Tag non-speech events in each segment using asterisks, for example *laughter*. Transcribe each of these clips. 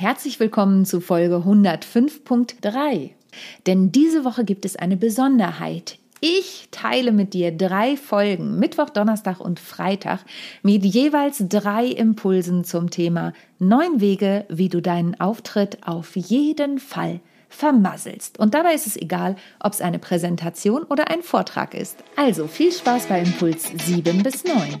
Herzlich willkommen zu Folge 105.3. Denn diese Woche gibt es eine Besonderheit. Ich teile mit dir drei Folgen, Mittwoch, Donnerstag und Freitag, mit jeweils drei Impulsen zum Thema neun Wege, wie du deinen Auftritt auf jeden Fall vermasselst. Und dabei ist es egal, ob es eine Präsentation oder ein Vortrag ist. Also viel Spaß bei Impuls 7 bis 9.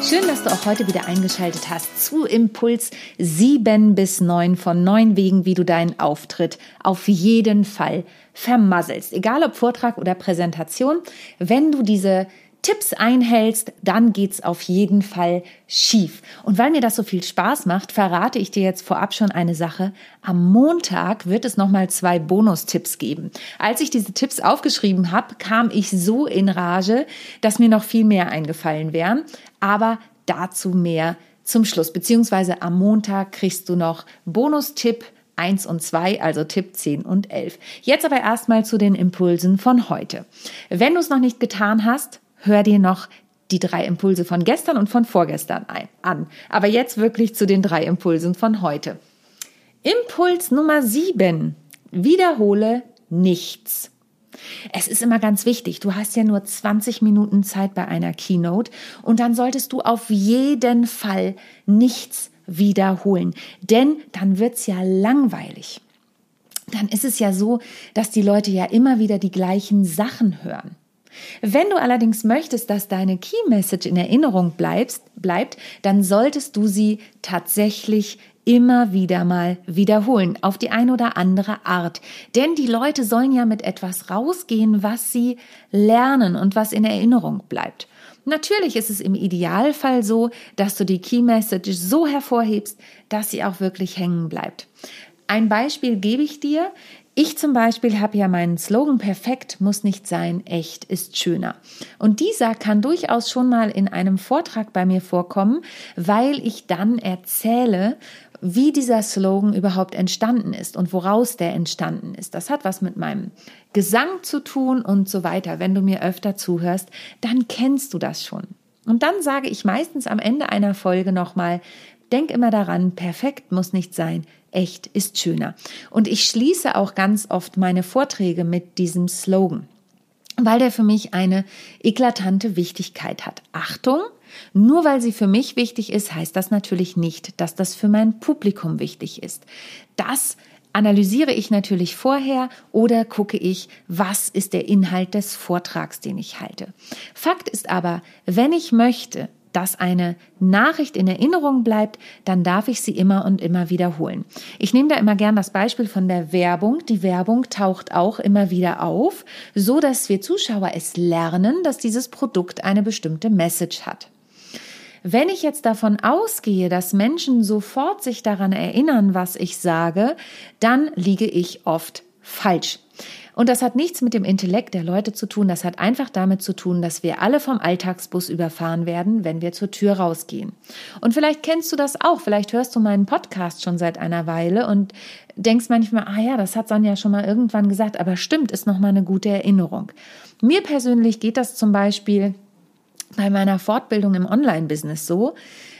Schön, dass du auch heute wieder eingeschaltet hast zu Impuls 7 bis 9 von 9 Wegen, wie du deinen Auftritt auf jeden Fall vermasselst. Egal ob Vortrag oder Präsentation, wenn du diese Tipps einhältst, dann geht's auf jeden Fall schief. Und weil mir das so viel Spaß macht, verrate ich dir jetzt vorab schon eine Sache. Am Montag wird es nochmal zwei Bonustipps geben. Als ich diese Tipps aufgeschrieben habe, kam ich so in Rage, dass mir noch viel mehr eingefallen wären. Aber dazu mehr zum Schluss. Beziehungsweise am Montag kriegst du noch Bonustipp 1 und 2, also Tipp 10 und 11. Jetzt aber erstmal zu den Impulsen von heute. Wenn du es noch nicht getan hast, hör dir noch die drei Impulse von gestern und von vorgestern ein, an. Aber jetzt wirklich zu den drei Impulsen von heute. Impuls Nummer 7. Wiederhole nichts. Es ist immer ganz wichtig, du hast ja nur 20 Minuten Zeit bei einer Keynote und dann solltest du auf jeden Fall nichts wiederholen, denn dann wird's ja langweilig. Dann ist es ja so, dass die Leute ja immer wieder die gleichen Sachen hören. Wenn du allerdings möchtest, dass deine Key Message in Erinnerung bleibst, bleibt, dann solltest du sie tatsächlich immer wieder mal wiederholen, auf die eine oder andere Art. Denn die Leute sollen ja mit etwas rausgehen, was sie lernen und was in Erinnerung bleibt. Natürlich ist es im Idealfall so, dass du die Key Message so hervorhebst, dass sie auch wirklich hängen bleibt. Ein Beispiel gebe ich dir. Ich zum Beispiel habe ja meinen Slogan perfekt muss nicht sein, echt ist schöner. Und dieser kann durchaus schon mal in einem Vortrag bei mir vorkommen, weil ich dann erzähle, wie dieser Slogan überhaupt entstanden ist und woraus der entstanden ist. Das hat was mit meinem Gesang zu tun und so weiter. Wenn du mir öfter zuhörst, dann kennst du das schon. Und dann sage ich meistens am Ende einer Folge nochmal, denk immer daran, perfekt muss nicht sein, echt ist schöner. Und ich schließe auch ganz oft meine Vorträge mit diesem Slogan, weil der für mich eine eklatante Wichtigkeit hat. Achtung, nur weil sie für mich wichtig ist, heißt das natürlich nicht, dass das für mein Publikum wichtig ist. Das analysiere ich natürlich vorher oder gucke ich, was ist der Inhalt des Vortrags, den ich halte. Fakt ist aber, wenn ich möchte, dass eine Nachricht in Erinnerung bleibt, dann darf ich sie immer und immer wiederholen. Ich nehme da immer gern das Beispiel von der Werbung. Die Werbung taucht auch immer wieder auf, so dass wir Zuschauer es lernen, dass dieses Produkt eine bestimmte Message hat. Wenn ich jetzt davon ausgehe, dass Menschen sofort sich daran erinnern, was ich sage, dann liege ich oft falsch. Und das hat nichts mit dem Intellekt der Leute zu tun, das hat einfach damit zu tun, dass wir alle vom Alltagsbus überfahren werden, wenn wir zur Tür rausgehen. Und vielleicht kennst du das auch, vielleicht hörst du meinen Podcast schon seit einer Weile und denkst manchmal, ah ja, das hat Sonja schon mal irgendwann gesagt, aber stimmt, ist nochmal eine gute Erinnerung. Mir persönlich geht das zum Beispiel bei meiner Fortbildung im Online-Business so,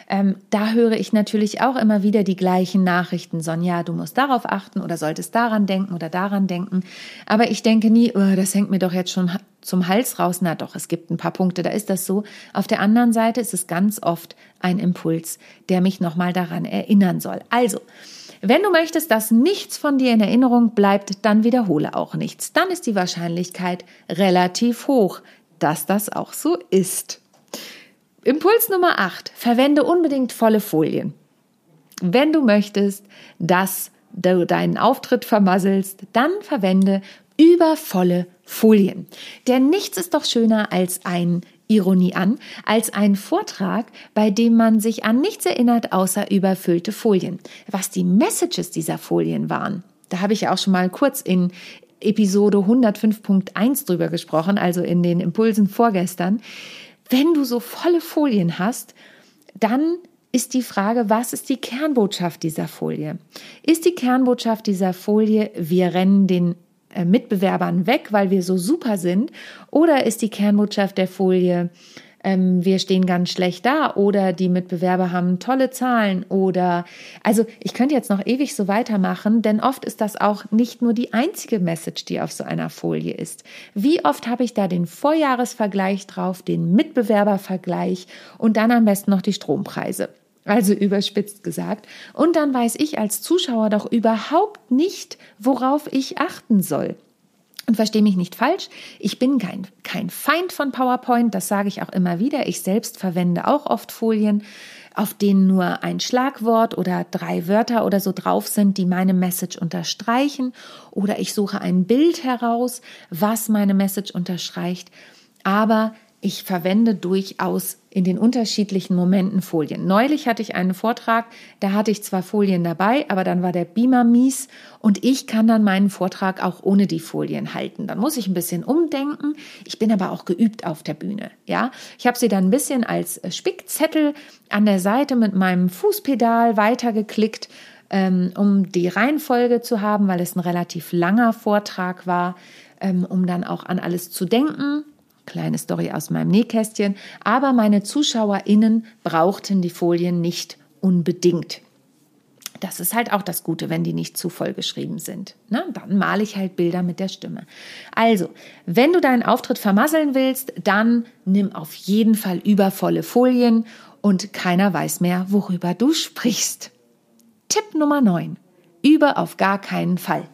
ähm, da höre ich natürlich auch immer wieder die gleichen Nachrichten. Sonja, du musst darauf achten oder solltest daran denken oder daran denken. Aber ich denke nie, oh, das hängt mir doch jetzt schon zum Hals raus. Na doch, es gibt ein paar Punkte, da ist das so. Auf der anderen Seite ist es ganz oft ein Impuls, der mich nochmal daran erinnern soll. Also, wenn du möchtest, dass nichts von dir in Erinnerung bleibt, dann wiederhole auch nichts. Dann ist die Wahrscheinlichkeit relativ hoch, dass das auch so ist. Impuls Nummer 8. Verwende unbedingt volle Folien. Wenn du möchtest, dass du deinen Auftritt vermasselst, dann verwende übervolle Folien. Denn nichts ist doch schöner als ein Ironie an, als ein Vortrag, bei dem man sich an nichts erinnert, außer überfüllte Folien. Was die Messages dieser Folien waren, da habe ich ja auch schon mal kurz in Episode 105.1 drüber gesprochen, also in den Impulsen vorgestern. Wenn du so volle Folien hast, dann ist die Frage, was ist die Kernbotschaft dieser Folie? Ist die Kernbotschaft dieser Folie, wir rennen den äh, Mitbewerbern weg, weil wir so super sind? Oder ist die Kernbotschaft der Folie, ähm, wir stehen ganz schlecht da oder die Mitbewerber haben tolle Zahlen oder also ich könnte jetzt noch ewig so weitermachen, denn oft ist das auch nicht nur die einzige Message, die auf so einer Folie ist. Wie oft habe ich da den Vorjahresvergleich drauf, den Mitbewerbervergleich und dann am besten noch die Strompreise. Also überspitzt gesagt. Und dann weiß ich als Zuschauer doch überhaupt nicht, worauf ich achten soll. Und verstehe mich nicht falsch, ich bin kein, kein Feind von PowerPoint, das sage ich auch immer wieder. Ich selbst verwende auch oft Folien, auf denen nur ein Schlagwort oder drei Wörter oder so drauf sind, die meine Message unterstreichen. Oder ich suche ein Bild heraus, was meine Message unterstreicht. Aber ich verwende durchaus in den unterschiedlichen Momenten Folien. Neulich hatte ich einen Vortrag, da hatte ich zwar Folien dabei, aber dann war der Beamer mies und ich kann dann meinen Vortrag auch ohne die Folien halten. Dann muss ich ein bisschen umdenken. Ich bin aber auch geübt auf der Bühne, ja. Ich habe sie dann ein bisschen als Spickzettel an der Seite mit meinem Fußpedal weitergeklickt, ähm, um die Reihenfolge zu haben, weil es ein relativ langer Vortrag war, ähm, um dann auch an alles zu denken Kleine Story aus meinem Nähkästchen. Aber meine ZuschauerInnen brauchten die Folien nicht unbedingt. Das ist halt auch das Gute, wenn die nicht zu voll geschrieben sind. Na, dann male ich halt Bilder mit der Stimme. Also, wenn du deinen Auftritt vermasseln willst, dann nimm auf jeden Fall übervolle Folien und keiner weiß mehr, worüber du sprichst. Tipp Nummer 9. Übe auf gar keinen Fall.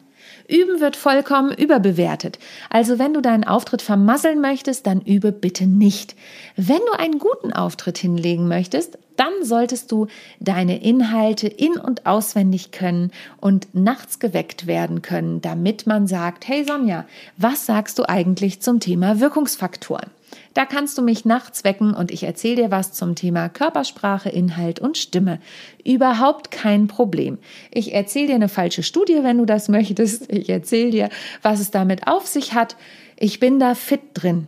Üben wird vollkommen überbewertet. Also wenn du deinen Auftritt vermasseln möchtest, dann übe bitte nicht. Wenn du einen guten Auftritt hinlegen möchtest, dann solltest du deine Inhalte in und auswendig können und nachts geweckt werden können, damit man sagt, hey Sonja, was sagst du eigentlich zum Thema Wirkungsfaktoren? Da kannst du mich nachts wecken und ich erzähle dir was zum Thema Körpersprache, Inhalt und Stimme. Überhaupt kein Problem. Ich erzähle dir eine falsche Studie, wenn du das *laughs* möchtest. Ich erzähle dir, was es damit auf sich hat. Ich bin da fit drin.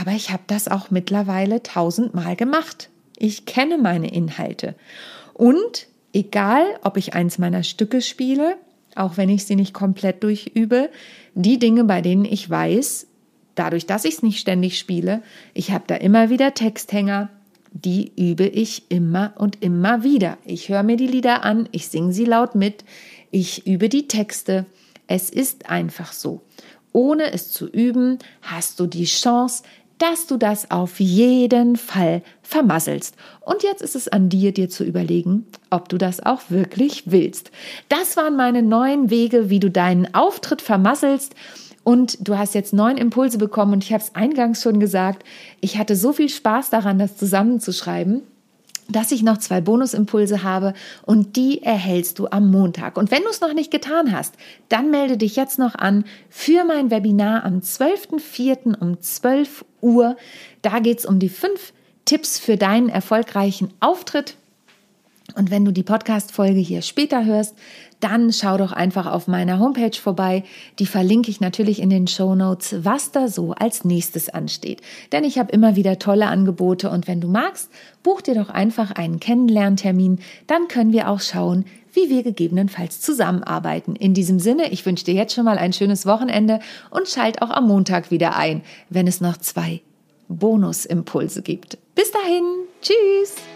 Aber ich habe das auch mittlerweile tausendmal gemacht. Ich kenne meine Inhalte. Und egal, ob ich eins meiner Stücke spiele, auch wenn ich sie nicht komplett durchübe, die Dinge, bei denen ich weiß, dadurch, dass ich es nicht ständig spiele, ich habe da immer wieder Texthänger, die übe ich immer und immer wieder. Ich höre mir die Lieder an, ich singe sie laut mit, ich übe die Texte. Es ist einfach so. Ohne es zu üben, hast du die Chance, dass du das auf jeden Fall vermasselst. Und jetzt ist es an dir, dir zu überlegen, ob du das auch wirklich willst. Das waren meine neuen Wege, wie du deinen Auftritt vermasselst. Und du hast jetzt neun Impulse bekommen und ich habe es eingangs schon gesagt, ich hatte so viel Spaß daran, das zusammenzuschreiben dass ich noch zwei Bonusimpulse habe und die erhältst du am Montag. Und wenn du es noch nicht getan hast, dann melde dich jetzt noch an für mein Webinar am 12.04. um 12 Uhr. Da geht es um die fünf Tipps für deinen erfolgreichen Auftritt. Und wenn du die Podcast-Folge hier später hörst, dann schau doch einfach auf meiner Homepage vorbei. Die verlinke ich natürlich in den Show Notes, was da so als nächstes ansteht. Denn ich habe immer wieder tolle Angebote und wenn du magst, buch dir doch einfach einen Kennenlerntermin. Dann können wir auch schauen, wie wir gegebenenfalls zusammenarbeiten. In diesem Sinne, ich wünsche dir jetzt schon mal ein schönes Wochenende und schalt auch am Montag wieder ein, wenn es noch zwei Bonusimpulse gibt. Bis dahin, tschüss!